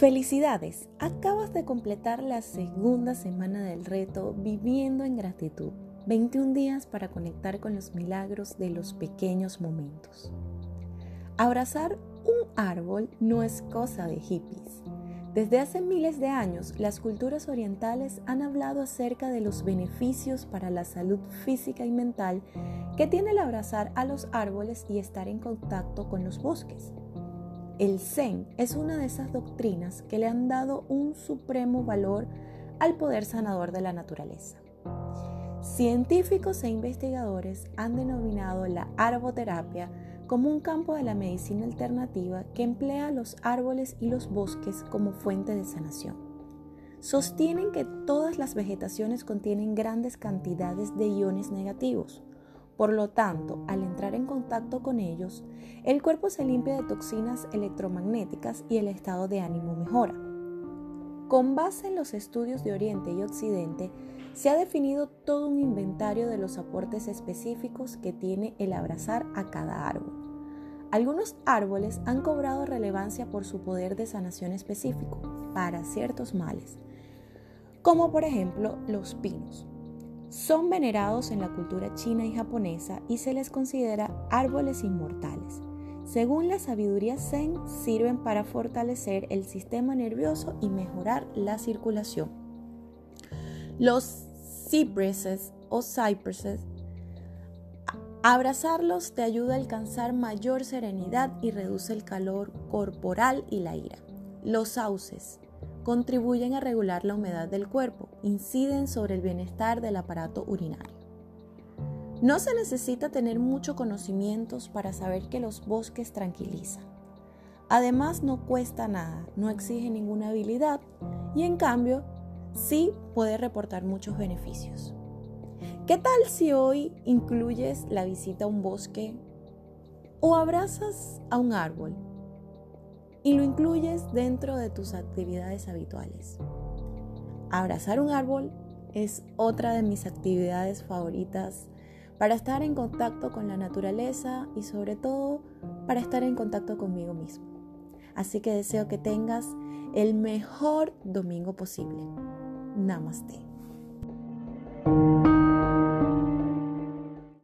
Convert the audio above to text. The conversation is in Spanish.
Felicidades, acabas de completar la segunda semana del reto Viviendo en Gratitud, 21 días para conectar con los milagros de los pequeños momentos. Abrazar un árbol no es cosa de hippies. Desde hace miles de años, las culturas orientales han hablado acerca de los beneficios para la salud física y mental que tiene el abrazar a los árboles y estar en contacto con los bosques. El Zen es una de esas doctrinas que le han dado un supremo valor al poder sanador de la naturaleza. Científicos e investigadores han denominado la arboterapia como un campo de la medicina alternativa que emplea los árboles y los bosques como fuente de sanación. Sostienen que todas las vegetaciones contienen grandes cantidades de iones negativos, por lo tanto, al entrar en contacto con ellos, el cuerpo se limpia de toxinas electromagnéticas y el estado de ánimo mejora. Con base en los estudios de Oriente y Occidente, se ha definido todo un inventario de los aportes específicos que tiene el abrazar a cada árbol. Algunos árboles han cobrado relevancia por su poder de sanación específico para ciertos males, como por ejemplo los pinos. Son venerados en la cultura china y japonesa y se les considera árboles inmortales. Según la sabiduría zen, sirven para fortalecer el sistema nervioso y mejorar la circulación. Los cypresses o cypresses Abrazarlos te ayuda a alcanzar mayor serenidad y reduce el calor corporal y la ira. Los sauces contribuyen a regular la humedad del cuerpo, inciden sobre el bienestar del aparato urinario. No se necesita tener muchos conocimientos para saber que los bosques tranquilizan. Además no cuesta nada, no exige ninguna habilidad y en cambio sí puede reportar muchos beneficios. ¿Qué tal si hoy incluyes la visita a un bosque o abrazas a un árbol y lo incluyes dentro de tus actividades habituales. Abrazar un árbol es otra de mis actividades favoritas para estar en contacto con la naturaleza y sobre todo para estar en contacto conmigo mismo. Así que deseo que tengas el mejor domingo posible. Namaste.